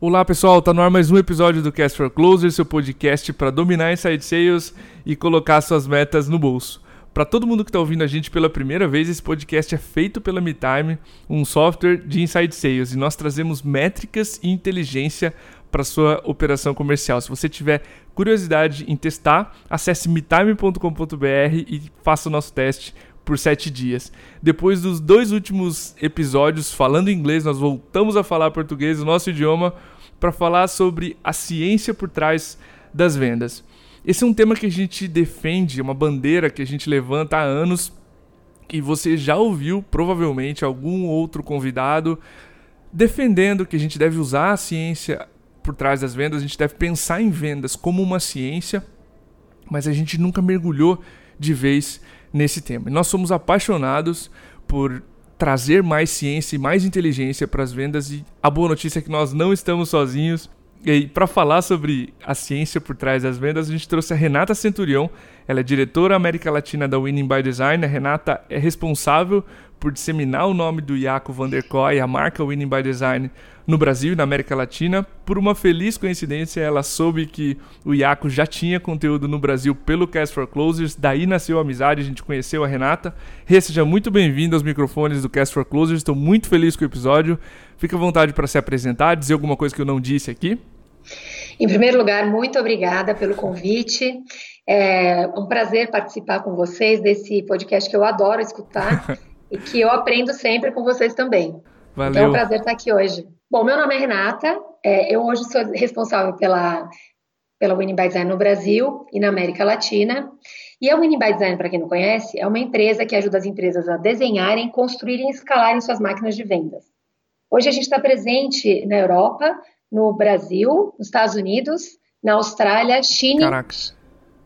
Olá pessoal, tá no ar mais um episódio do Cast for Closer, seu podcast para dominar inside sales e colocar suas metas no bolso. Para todo mundo que está ouvindo a gente pela primeira vez, esse podcast é feito pela MeTime, um software de inside sales, e nós trazemos métricas e inteligência para sua operação comercial. Se você tiver curiosidade em testar, acesse metime.com.br e faça o nosso teste por sete dias. Depois dos dois últimos episódios falando inglês, nós voltamos a falar português, o nosso idioma, para falar sobre a ciência por trás das vendas. Esse é um tema que a gente defende, uma bandeira que a gente levanta há anos e você já ouviu provavelmente algum outro convidado defendendo que a gente deve usar a ciência por trás das vendas, a gente deve pensar em vendas como uma ciência, mas a gente nunca mergulhou de vez nesse tema. nós somos apaixonados por trazer mais ciência e mais inteligência para as vendas e a boa notícia é que nós não estamos sozinhos. E para falar sobre a ciência por trás das vendas, a gente trouxe a Renata Centurião. Ela é diretora América Latina da Winning by Design. A Renata é responsável por disseminar o nome do Iaco Van der Koy, a marca Winning by Design, no Brasil e na América Latina. Por uma feliz coincidência, ela soube que o Iaco já tinha conteúdo no Brasil pelo Cast for Closers, daí nasceu a amizade, a gente conheceu a Renata. Rê, seja muito bem-vindo aos microfones do Cast for Closers, estou muito feliz com o episódio. Fica à vontade para se apresentar, dizer alguma coisa que eu não disse aqui. Em primeiro lugar, muito obrigada pelo convite. É um prazer participar com vocês desse podcast que eu adoro escutar e que eu aprendo sempre com vocês também. Valeu. Então é um prazer estar aqui hoje. Bom, meu nome é Renata, é, eu hoje sou responsável pela, pela Winning by Design no Brasil e na América Latina. E a Winning by Design, para quem não conhece, é uma empresa que ajuda as empresas a desenharem, construírem e escalarem suas máquinas de vendas. Hoje a gente está presente na Europa, no Brasil, nos Estados Unidos, na Austrália, China, Caracas.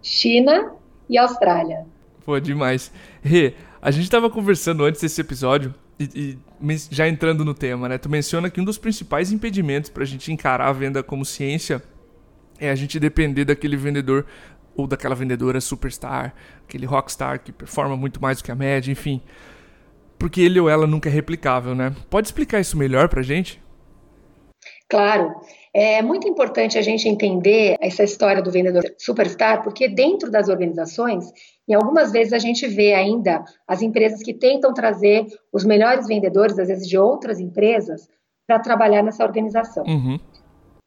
China e Austrália. Pô, demais. Rê, a gente estava conversando antes desse episódio e, e, já entrando no tema, né? Tu menciona que um dos principais impedimentos para a gente encarar a venda como ciência é a gente depender daquele vendedor ou daquela vendedora superstar, aquele rockstar que performa muito mais do que a média, enfim. Porque ele ou ela nunca é replicável, né? Pode explicar isso melhor pra gente? Claro. É muito importante a gente entender essa história do vendedor superstar, porque dentro das organizações e algumas vezes a gente vê ainda as empresas que tentam trazer os melhores vendedores, às vezes de outras empresas, para trabalhar nessa organização. Uhum.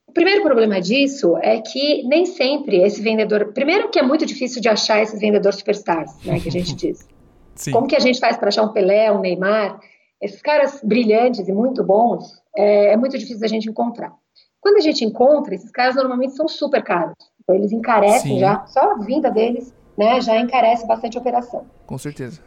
O primeiro problema disso é que nem sempre esse vendedor. Primeiro, que é muito difícil de achar esses vendedores superstars, né, que a gente diz. Sim. Como que a gente faz para achar um Pelé, um Neymar? Esses caras brilhantes e muito bons, é, é muito difícil a gente encontrar. Quando a gente encontra, esses caras normalmente são super caros. Então, eles encarecem Sim. já, só a vinda deles né, já encarece bastante a operação. Com certeza.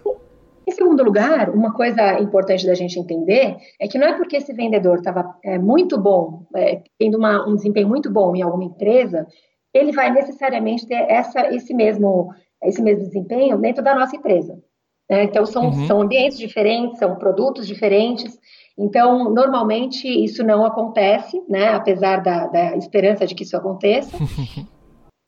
Em segundo lugar, uma coisa importante da gente entender é que não é porque esse vendedor estava é, muito bom, é, tendo uma, um desempenho muito bom em alguma empresa, ele vai necessariamente ter essa, esse, mesmo, esse mesmo desempenho dentro da nossa empresa. Né? Então, são, uhum. são ambientes diferentes, são produtos diferentes. Então, normalmente, isso não acontece, né? apesar da, da esperança de que isso aconteça.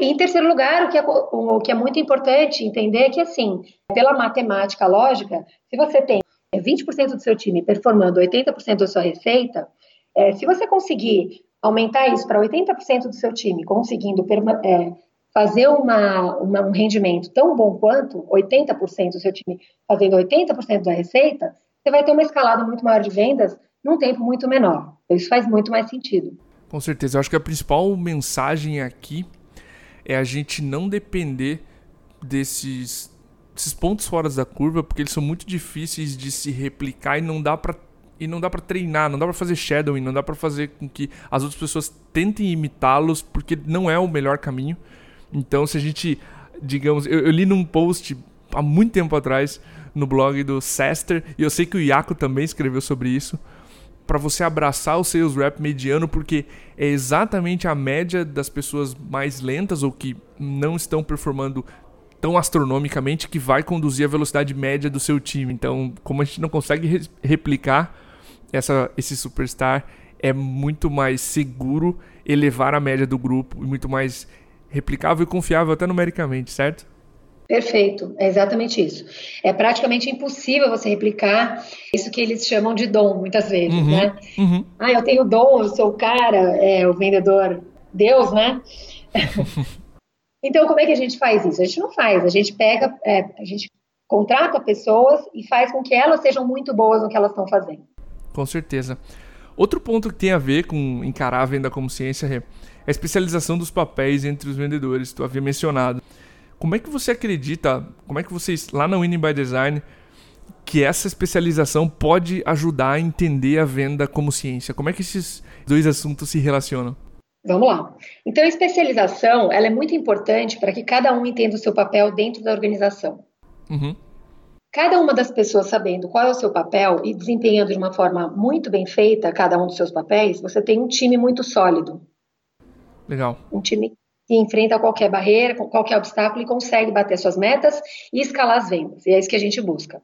E em terceiro lugar, o que, é, o que é muito importante entender é que, assim, pela matemática lógica, se você tem 20% do seu time performando 80% da sua receita, é, se você conseguir aumentar isso para 80% do seu time, conseguindo é, fazer uma, uma, um rendimento tão bom quanto 80% do seu time fazendo 80% da receita, você vai ter uma escalada muito maior de vendas num tempo muito menor. Isso faz muito mais sentido. Com certeza. Eu acho que a principal mensagem aqui é a gente não depender desses, desses pontos fora da curva, porque eles são muito difíceis de se replicar e não dá para e não dá para treinar, não dá para fazer shadowing, não dá para fazer com que as outras pessoas tentem imitá-los, porque não é o melhor caminho. Então, se a gente, digamos, eu, eu li num post há muito tempo atrás no blog do Sester, e eu sei que o Iaco também escreveu sobre isso, para você abraçar o sales rep mediano, porque é exatamente a média das pessoas mais lentas ou que não estão performando tão astronomicamente que vai conduzir a velocidade média do seu time. Então, como a gente não consegue re replicar essa, esse superstar, é muito mais seguro elevar a média do grupo e muito mais replicável e confiável até numericamente, certo? Perfeito, é exatamente isso. É praticamente impossível você replicar isso que eles chamam de dom, muitas vezes, uhum, né? Uhum. Ah, eu tenho dom, eu sou o cara, é, o vendedor Deus, né? então, como é que a gente faz isso? A gente não faz, a gente pega, é, a gente contrata pessoas e faz com que elas sejam muito boas no que elas estão fazendo. Com certeza. Outro ponto que tem a ver com encarar a venda como ciência é a especialização dos papéis entre os vendedores, tu havia mencionado. Como é que você acredita, como é que vocês, lá na Winning by Design, que essa especialização pode ajudar a entender a venda como ciência? Como é que esses dois assuntos se relacionam? Vamos lá. Então, a especialização ela é muito importante para que cada um entenda o seu papel dentro da organização. Uhum. Cada uma das pessoas sabendo qual é o seu papel e desempenhando de uma forma muito bem feita cada um dos seus papéis, você tem um time muito sólido. Legal. Um time que enfrenta qualquer barreira, qualquer obstáculo e consegue bater suas metas e escalar as vendas. E é isso que a gente busca.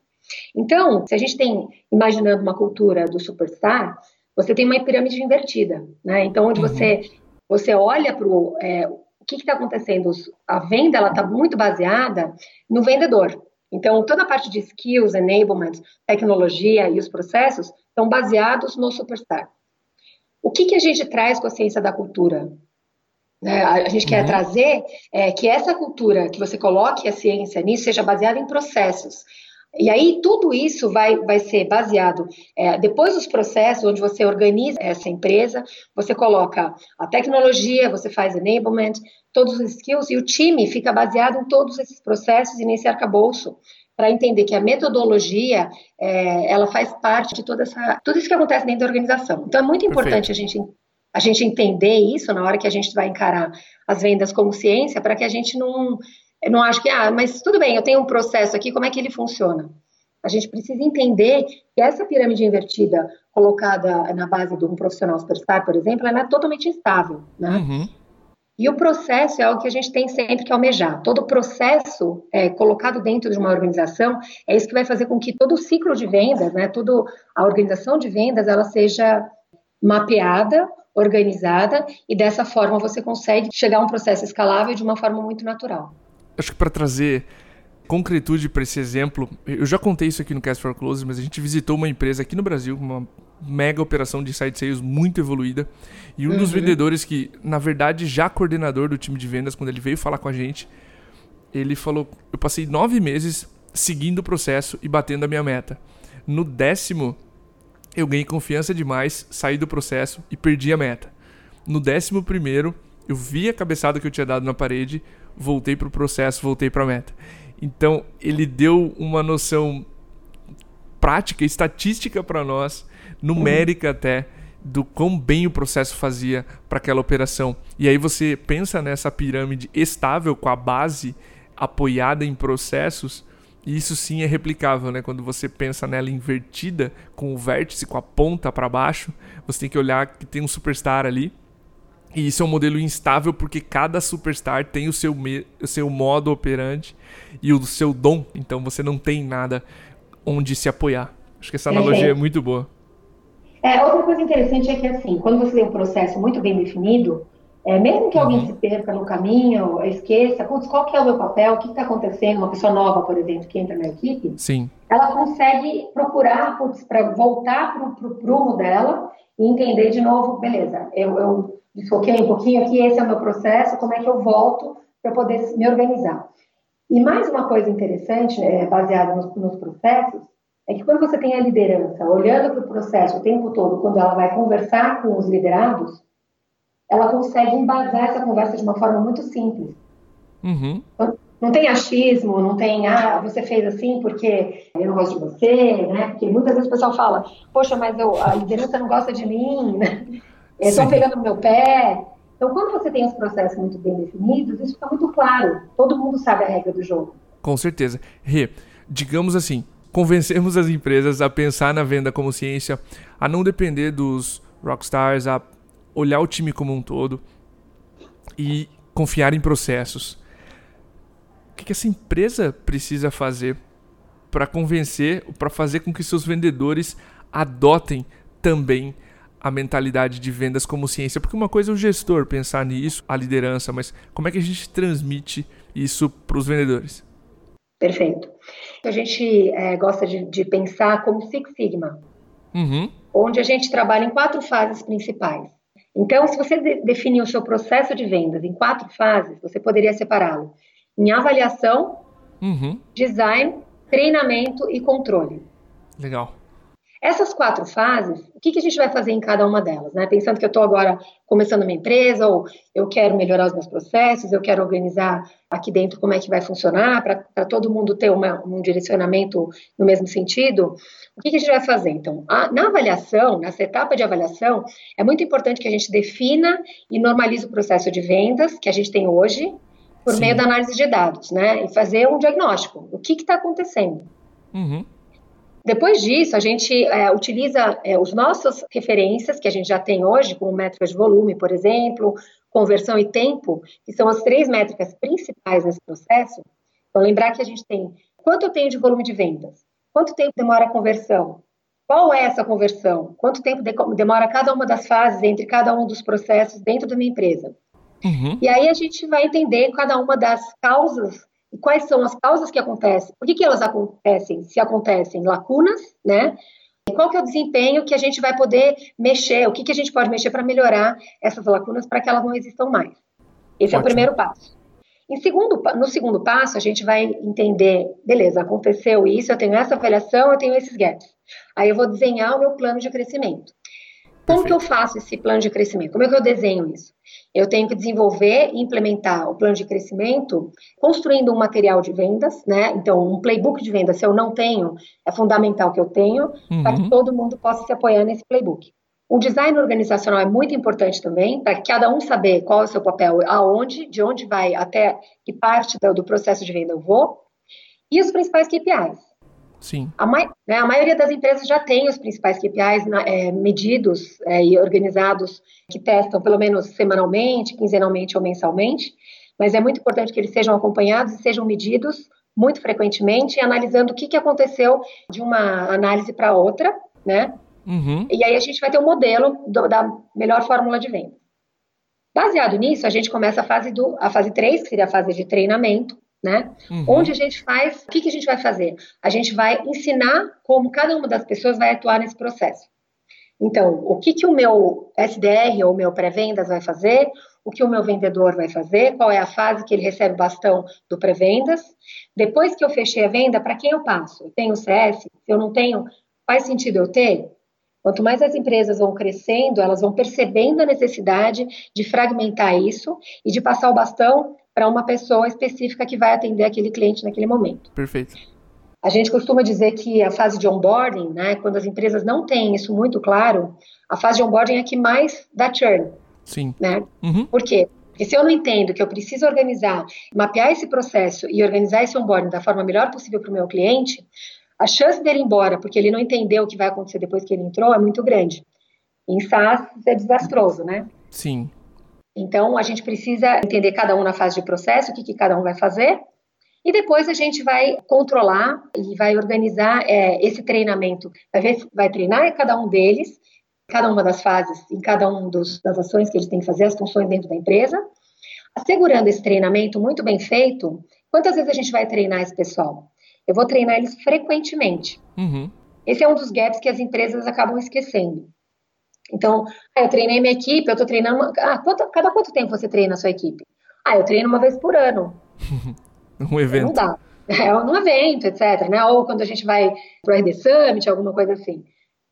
Então, se a gente tem, imaginando uma cultura do superstar, você tem uma pirâmide invertida, né? Então, onde uhum. você, você olha para é, o que está acontecendo, a venda ela está muito baseada no vendedor. Então, toda a parte de skills, enablement, tecnologia e os processos estão baseados no superstar. O que, que a gente traz com a ciência da cultura? Né? A gente quer uhum. trazer é, que essa cultura, que você coloque a ciência nisso, seja baseada em processos. E aí tudo isso vai, vai ser baseado é, depois dos processos, onde você organiza essa empresa, você coloca a tecnologia, você faz enablement, todos os skills, e o time fica baseado em todos esses processos e nesse arcabouço, para entender que a metodologia é, ela faz parte de toda essa, tudo isso que acontece dentro da organização. Então é muito importante Perfeito. a gente a gente entender isso na hora que a gente vai encarar as vendas como ciência, para que a gente não, não ache que, ah, mas tudo bem, eu tenho um processo aqui, como é que ele funciona? A gente precisa entender que essa pirâmide invertida colocada na base de um profissional superstar, por exemplo, ela é totalmente instável, né? Uhum. E o processo é algo que a gente tem sempre que almejar. Todo processo é, colocado dentro de uma organização é isso que vai fazer com que todo o ciclo de vendas, né, toda a organização de vendas, ela seja mapeada organizada e dessa forma você consegue chegar a um processo escalável de uma forma muito natural. Acho que para trazer concretude para esse exemplo, eu já contei isso aqui no Cast for Close, mas a gente visitou uma empresa aqui no Brasil, uma mega operação de site sales muito evoluída, e um uhum. dos vendedores que, na verdade, já coordenador do time de vendas, quando ele veio falar com a gente, ele falou: Eu passei nove meses seguindo o processo e batendo a minha meta. No décimo, eu ganhei confiança demais, saí do processo e perdi a meta. No décimo primeiro, eu vi a cabeçada que eu tinha dado na parede, voltei pro processo, voltei pra meta. Então, ele deu uma noção prática, estatística para nós, numérica até, do quão bem o processo fazia para aquela operação. E aí você pensa nessa pirâmide estável com a base apoiada em processos, e isso sim é replicável, né? Quando você pensa nela invertida, com o vértice, com a ponta para baixo, você tem que olhar que tem um superstar ali. E isso é um modelo instável porque cada superstar tem o seu, o seu modo operante e o seu dom. Então você não tem nada onde se apoiar. Acho que essa analogia é, é muito boa. É, outra coisa interessante é que assim, quando você tem um processo muito bem definido, é, mesmo que alguém uhum. se perca no caminho, esqueça, putz, qual que é o meu papel, o que está acontecendo, uma pessoa nova, por exemplo, que entra na equipe, Sim. ela consegue procurar para voltar para o prumo dela e entender de novo, beleza, eu, eu desfoquei um pouquinho aqui, esse é o meu processo, como é que eu volto para poder me organizar. E mais uma coisa interessante, é, baseada nos, nos processos, é que quando você tem a liderança olhando para o processo o tempo todo, quando ela vai conversar com os liderados, ela consegue embasar essa conversa de uma forma muito simples. Uhum. Não tem achismo, não tem, ah, você fez assim porque eu não gosto de você, né? Porque muitas vezes o pessoal fala, poxa, mas eu, a liderança não gosta de mim, né? Estão pegando no meu pé. Então, quando você tem os processos muito bem definidos, isso fica muito claro. Todo mundo sabe a regra do jogo. Com certeza. Rê, digamos assim, convencemos as empresas a pensar na venda como ciência, a não depender dos rockstars, a olhar o time como um todo e confiar em processos. O que essa empresa precisa fazer para convencer, para fazer com que seus vendedores adotem também a mentalidade de vendas como ciência? Porque uma coisa é o gestor pensar nisso, a liderança, mas como é que a gente transmite isso para os vendedores? Perfeito. A gente é, gosta de, de, pensar como Six Sigma, uhum. onde a gente trabalha em quatro fases principais. Então, se você de, definir o seu processo de vendas em quatro fases, você poderia separá-lo em avaliação, uhum. design, treinamento e controle. Legal. Essas quatro fases, o que, que a gente vai fazer em cada uma delas? Né? Pensando que eu estou agora começando uma empresa, ou eu quero melhorar os meus processos, eu quero organizar aqui dentro como é que vai funcionar, para todo mundo ter uma, um direcionamento no mesmo sentido. O que, que a gente vai fazer? Então, a, na avaliação, nessa etapa de avaliação, é muito importante que a gente defina e normalize o processo de vendas que a gente tem hoje, por Sim. meio da análise de dados, né? E fazer um diagnóstico. O que está acontecendo? Uhum. Depois disso, a gente é, utiliza é, os nossas referências que a gente já tem hoje, como métricas de volume, por exemplo, conversão e tempo, que são as três métricas principais nesse processo. Então, lembrar que a gente tem quanto eu tenho de volume de vendas, quanto tempo demora a conversão, qual é essa conversão, quanto tempo demora cada uma das fases entre cada um dos processos dentro da minha empresa. Uhum. E aí a gente vai entender cada uma das causas e quais são as causas que acontecem? Por que, que elas acontecem? Se acontecem lacunas, né? E qual que é o desempenho que a gente vai poder mexer? O que, que a gente pode mexer para melhorar essas lacunas para que elas não existam mais? Esse Ótimo. é o primeiro passo. Em segundo, no segundo passo, a gente vai entender, beleza, aconteceu isso, eu tenho essa avaliação, eu tenho esses gaps. Aí eu vou desenhar o meu plano de crescimento. Como Perfeito. que eu faço esse plano de crescimento? Como é que eu desenho isso? Eu tenho que desenvolver e implementar o plano de crescimento construindo um material de vendas, né? Então, um playbook de vendas, se eu não tenho, é fundamental que eu tenha, uhum. para que todo mundo possa se apoiar nesse playbook. O design organizacional é muito importante também, para cada um saber qual é o seu papel, aonde, de onde vai, até que parte do, do processo de venda eu vou. E os principais KPIs. Sim. A, né, a, maioria das empresas já tem os principais KPIs é, medidos é, e organizados, que testam pelo menos semanalmente, quinzenalmente ou mensalmente, mas é muito importante que eles sejam acompanhados e sejam medidos muito frequentemente, analisando o que, que aconteceu de uma análise para outra, né? Uhum. E aí a gente vai ter um modelo do, da melhor fórmula de venda. Baseado nisso, a gente começa a fase do, a fase 3, que seria a fase de treinamento, né? Uhum. Onde a gente faz, o que, que a gente vai fazer? A gente vai ensinar como cada uma das pessoas vai atuar nesse processo. Então, o que, que o meu SDR ou o meu pré-vendas vai fazer, o que o meu vendedor vai fazer, qual é a fase que ele recebe o bastão do pré-vendas. Depois que eu fechei a venda, para quem eu passo? Eu tenho CS? Se eu não tenho, faz sentido eu ter? Quanto mais as empresas vão crescendo, elas vão percebendo a necessidade de fragmentar isso e de passar o bastão para uma pessoa específica que vai atender aquele cliente naquele momento. Perfeito. A gente costuma dizer que a fase de onboarding, né, quando as empresas não têm isso muito claro, a fase de onboarding é a que mais dá churn. Sim. Né? Uhum. Por quê? Porque se eu não entendo que eu preciso organizar, mapear esse processo e organizar esse onboarding da forma melhor possível para o meu cliente, a chance dele ir embora porque ele não entendeu o que vai acontecer depois que ele entrou é muito grande. Em SaaS é desastroso, né? Sim. Então, a gente precisa entender cada um na fase de processo, o que, que cada um vai fazer, e depois a gente vai controlar e vai organizar é, esse treinamento. Vai, ver, vai treinar cada um deles, cada uma das fases, em cada uma das ações que eles têm que fazer, as funções dentro da empresa, assegurando esse treinamento muito bem feito. Quantas vezes a gente vai treinar esse pessoal? Eu vou treinar eles frequentemente. Uhum. Esse é um dos gaps que as empresas acabam esquecendo. Então, ah, eu treinei minha equipe, eu estou treinando. Ah, quanto, cada quanto tempo você treina a sua equipe? Ah, eu treino uma vez por ano. um evento. Não dá. É um evento, etc. Né? Ou quando a gente vai para o RD Summit, alguma coisa assim.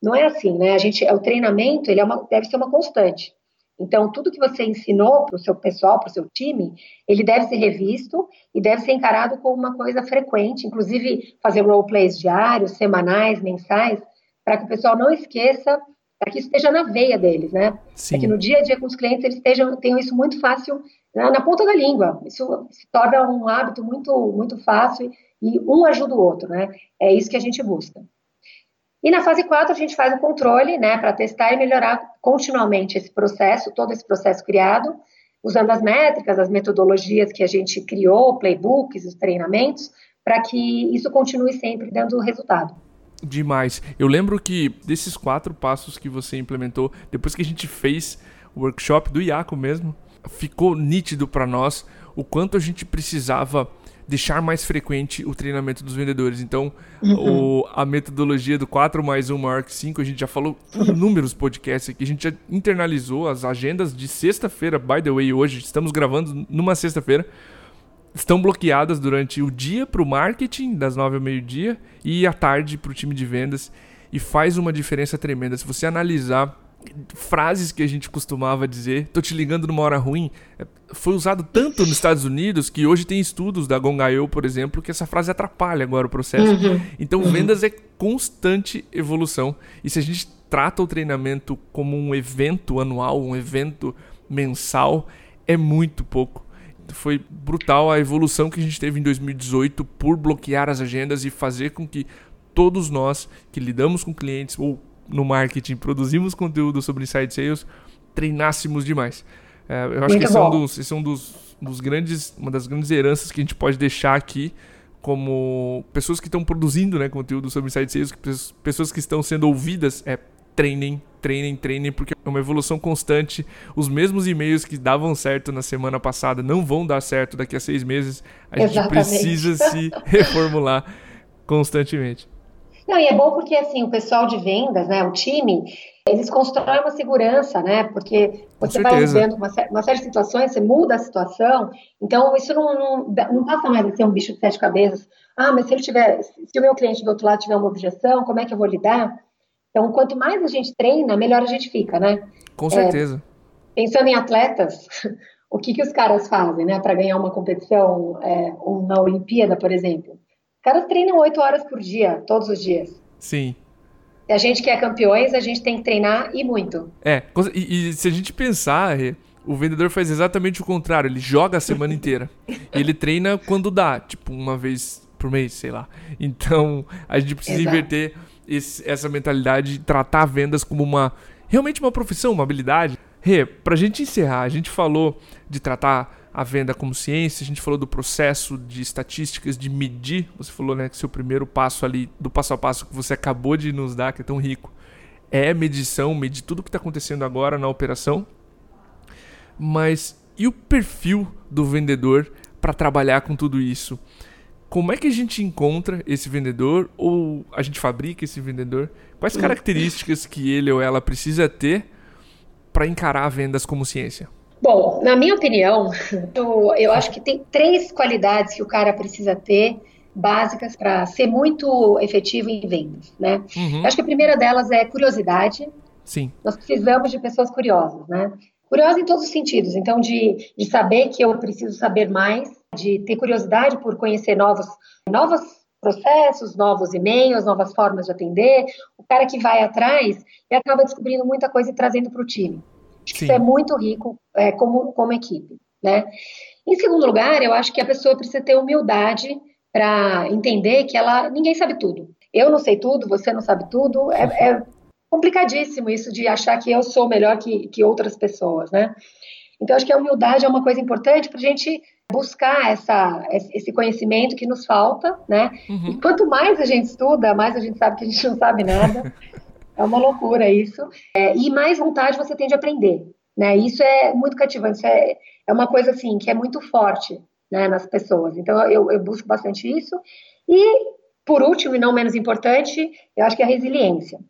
Não é assim, né? A gente, o treinamento ele é uma, deve ser uma constante. Então, tudo que você ensinou para o seu pessoal, para o seu time, ele deve ser revisto e deve ser encarado como uma coisa frequente, inclusive fazer roleplays diários, semanais, mensais, para que o pessoal não esqueça para que isso esteja na veia deles, né? Para que no dia a dia com os clientes eles estejam, tenham isso muito fácil na, na, ponta da língua. Isso se torna um hábito muito, muito fácil e um ajuda o outro, né? É isso que a gente busca. E na fase 4 a gente faz o controle, né, para testar e melhorar continuamente esse processo, todo esse processo criado, usando as métricas, as metodologias que a gente criou, playbooks, os treinamentos, para que isso continue sempre dando resultado demais. Eu lembro que desses quatro passos que você implementou, depois que a gente fez o workshop do Iaco mesmo, ficou nítido para nós o quanto a gente precisava deixar mais frequente o treinamento dos vendedores. Então, uhum. o, a metodologia do 4 mais 1 maior que 5, a gente já falou inúmeros podcasts aqui, a gente já internalizou as agendas de sexta-feira, by the way, hoje estamos gravando numa sexta-feira, estão bloqueadas durante o dia para o marketing, das 9 ao meio-dia, e à tarde para o time de vendas, e faz uma diferença tremenda. Se você analisar frases que a gente costumava dizer, tô te ligando numa hora ruim, é, foi usado tanto nos Estados Unidos que hoje tem estudos da Gongaio, por exemplo, que essa frase atrapalha agora o processo. Uhum. Então, uhum. vendas é constante evolução. E se a gente trata o treinamento como um evento anual, um evento mensal, é muito pouco. Foi brutal a evolução que a gente teve em 2018 por bloquear as agendas e fazer com que todos nós que lidamos com clientes ou no marketing, produzimos conteúdo sobre inside sales, treinássemos demais. É, eu acho Muito que esse é, um dos, esse é um dos, dos grandes, uma das grandes heranças que a gente pode deixar aqui como pessoas que estão produzindo né, conteúdo sobre inside sales, pessoas que estão sendo ouvidas, é treinem, treinem, treinem, porque é uma evolução constante. Os mesmos e-mails que davam certo na semana passada não vão dar certo daqui a seis meses. A Exatamente. gente precisa se reformular constantemente. Não, e é bom porque assim, o pessoal de vendas, né, o time, eles constroem uma segurança, né? Porque você vai vivendo uma, uma, série de situações, você muda a situação, então isso não, não, não passa mais a ser um bicho de sete cabeças. Ah, mas se ele tiver, se o meu cliente do outro lado tiver uma objeção, como é que eu vou lidar? Então, quanto mais a gente treina, melhor a gente fica, né? Com certeza. É, pensando em atletas, o que, que os caras fazem, né, para ganhar uma competição, é, uma Olimpíada, por exemplo? caras treinam oito horas por dia, todos os dias. Sim. Se a gente quer campeões, a gente tem que treinar e muito. É, e, e se a gente pensar, o vendedor faz exatamente o contrário. Ele joga a semana inteira. ele treina quando dá, tipo uma vez por mês, sei lá. Então, a gente precisa Exato. inverter esse, essa mentalidade, tratar vendas como uma realmente uma profissão, uma habilidade. Rê, pra gente encerrar, a gente falou de tratar a venda como ciência, a gente falou do processo de estatísticas, de medir. Você falou né, que seu primeiro passo ali, do passo a passo que você acabou de nos dar, que é tão rico, é medição, medir tudo o que está acontecendo agora na operação. Mas e o perfil do vendedor para trabalhar com tudo isso? Como é que a gente encontra esse vendedor ou a gente fabrica esse vendedor? Quais características que ele ou ela precisa ter para encarar vendas como ciência? Bom, na minha opinião, eu, eu acho que tem três qualidades que o cara precisa ter básicas para ser muito efetivo em vendas, né? Uhum. Eu acho que a primeira delas é curiosidade. Sim. Nós precisamos de pessoas curiosas, né? Curiosas em todos os sentidos. Então, de, de saber que eu preciso saber mais, de ter curiosidade por conhecer novos, novos processos, novos e-mails, novas formas de atender. O cara que vai atrás e acaba descobrindo muita coisa e trazendo para o time. Sim. Isso é muito rico é, como, como equipe, né? Em segundo lugar, eu acho que a pessoa precisa ter humildade para entender que ela ninguém sabe tudo. Eu não sei tudo, você não sabe tudo. É, é complicadíssimo isso de achar que eu sou melhor que, que outras pessoas, né? Então, acho que a humildade é uma coisa importante para a gente buscar essa, esse conhecimento que nos falta, né? Uhum. E quanto mais a gente estuda, mais a gente sabe que a gente não sabe nada. É uma loucura isso. É, e mais vontade você tem de aprender. Né? Isso é muito cativante. Isso é, é uma coisa assim que é muito forte né, nas pessoas. Então eu, eu busco bastante isso. E por último e não menos importante, eu acho que é a resiliência.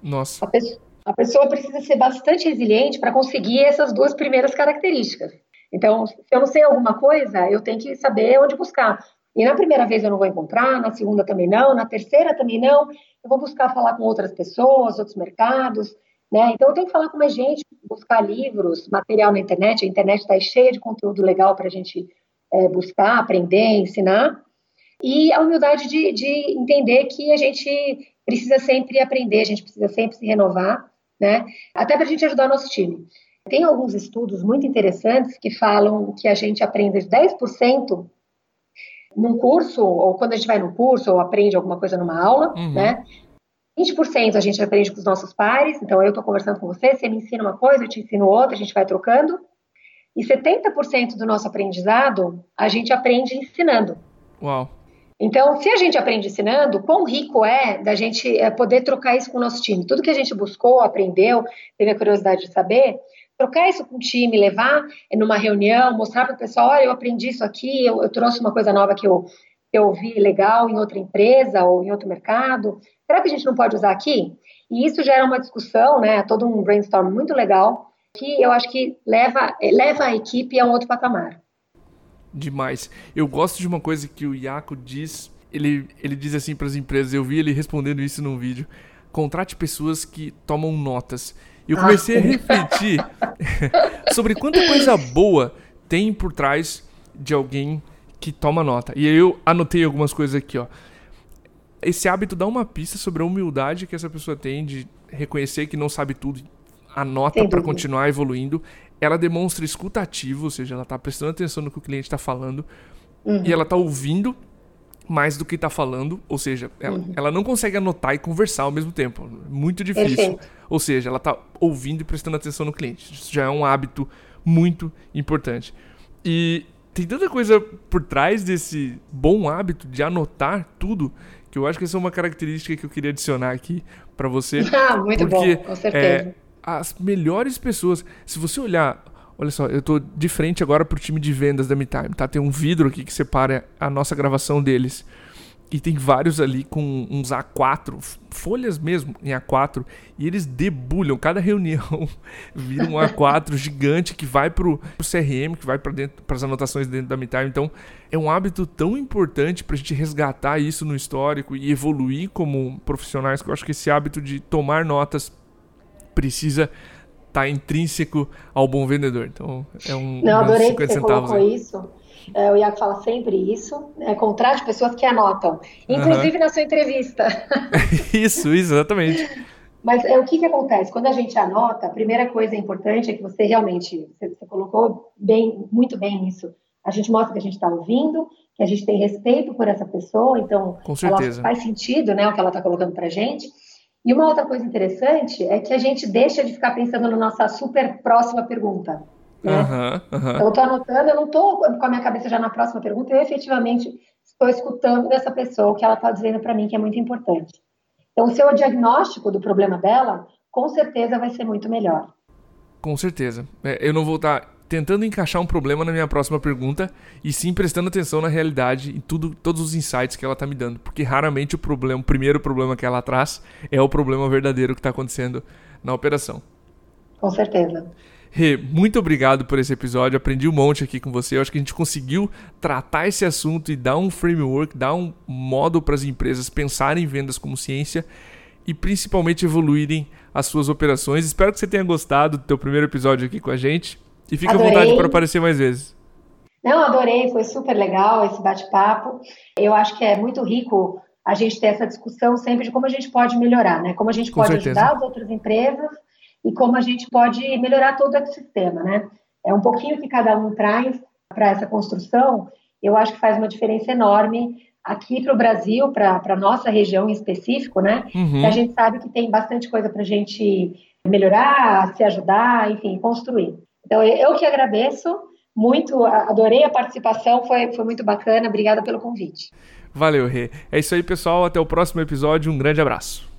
Nossa. A pessoa, a pessoa precisa ser bastante resiliente para conseguir essas duas primeiras características. Então, se eu não sei alguma coisa, eu tenho que saber onde buscar. E na primeira vez eu não vou encontrar, na segunda também não, na terceira também não. Eu vou buscar falar com outras pessoas, outros mercados, né? Então eu tenho que falar com mais gente, buscar livros, material na internet. A internet está cheia de conteúdo legal para a gente é, buscar, aprender, ensinar. E a humildade de, de entender que a gente precisa sempre aprender, a gente precisa sempre se renovar, né? Até para a gente ajudar o nosso time. Tem alguns estudos muito interessantes que falam que a gente aprende 10% num curso, ou quando a gente vai num curso, ou aprende alguma coisa numa aula, uhum. né? 20% a gente aprende com os nossos pares, então eu estou conversando com você, você me ensina uma coisa, eu te ensino outra, a gente vai trocando. E 70% do nosso aprendizado a gente aprende ensinando. Uau! Então, se a gente aprende ensinando, quão rico é da gente é, poder trocar isso com o nosso time. Tudo que a gente buscou, aprendeu, teve a curiosidade de saber, trocar isso com o time, levar numa reunião, mostrar para o pessoal, olha, eu aprendi isso aqui, eu, eu trouxe uma coisa nova que eu, que eu vi legal em outra empresa ou em outro mercado. Será que a gente não pode usar aqui? E isso gera uma discussão, né? Todo um brainstorm muito legal que eu acho que leva, leva a equipe a um outro patamar. Demais. Eu gosto de uma coisa que o Iaco diz. Ele, ele diz assim para as empresas, eu vi ele respondendo isso num vídeo. Contrate pessoas que tomam notas. E eu comecei ah, a refletir sobre quanta coisa boa tem por trás de alguém que toma nota. E eu anotei algumas coisas aqui, ó. Esse hábito dá uma pista sobre a humildade que essa pessoa tem de reconhecer que não sabe tudo, anota para continuar evoluindo. Ela demonstra escutativo, ou seja, ela está prestando atenção no que o cliente está falando uhum. e ela está ouvindo mais do que está falando, ou seja, ela, uhum. ela, não consegue anotar e conversar ao mesmo tempo. Muito difícil. Perfeito. Ou seja, ela está ouvindo e prestando atenção no cliente. Isso já é um hábito muito importante. E tem tanta coisa por trás desse bom hábito de anotar tudo que eu acho que essa é uma característica que eu queria adicionar aqui para você. Ah, muito porque, bom, com certeza. É, as melhores pessoas, se você olhar, olha só, eu tô de frente agora pro time de vendas da MeTime, tá? Tem um vidro aqui que separa a nossa gravação deles. E tem vários ali com uns A4, folhas mesmo em A4, e eles debulham. Cada reunião vira um A4 gigante que vai pro, pro CRM, que vai para dentro para as anotações dentro da MeTime. Então, é um hábito tão importante para a gente resgatar isso no histórico e evoluir como profissionais, que eu acho que esse hábito de tomar notas precisa estar tá intrínseco ao bom vendedor. Então, é um Não, adorei que você colocou aí. isso é, o Iago fala sempre isso, é, contrate pessoas que anotam, inclusive uhum. na sua entrevista. isso, isso, exatamente. Mas é, o que, que acontece? Quando a gente anota, a primeira coisa importante é que você realmente, você, você colocou bem, muito bem isso. A gente mostra que a gente está ouvindo, que a gente tem respeito por essa pessoa, então Com certeza. faz sentido né, o que ela está colocando para a gente. E uma outra coisa interessante é que a gente deixa de ficar pensando na nossa super próxima pergunta. Né? Uhum, uhum. Eu estou anotando, eu não estou com a minha cabeça já na próxima pergunta, eu efetivamente estou escutando dessa pessoa o que ela está dizendo para mim, que é muito importante. Então, o seu diagnóstico do problema dela, com certeza vai ser muito melhor. Com certeza. É, eu não vou estar tá tentando encaixar um problema na minha próxima pergunta e sim prestando atenção na realidade e tudo, todos os insights que ela está me dando, porque raramente o problema, o primeiro problema que ela traz é o problema verdadeiro que está acontecendo na operação. Com certeza. Rê, muito obrigado por esse episódio. Aprendi um monte aqui com você. Eu acho que a gente conseguiu tratar esse assunto e dar um framework, dar um modo para as empresas pensarem em vendas como ciência e principalmente evoluírem as suas operações. Espero que você tenha gostado do teu primeiro episódio aqui com a gente e adorei. à vontade para aparecer mais vezes. Não, adorei, foi super legal esse bate-papo. Eu acho que é muito rico a gente ter essa discussão sempre de como a gente pode melhorar, né? Como a gente com pode certeza. ajudar as outras empresas e como a gente pode melhorar todo o ecossistema, né? É um pouquinho que cada um traz para essa construção, eu acho que faz uma diferença enorme aqui para o Brasil, para a nossa região em específico, né? Uhum. a gente sabe que tem bastante coisa para a gente melhorar, se ajudar, enfim, construir. Então, eu que agradeço muito, adorei a participação, foi, foi muito bacana, obrigada pelo convite. Valeu, Rê. É isso aí, pessoal, até o próximo episódio, um grande abraço.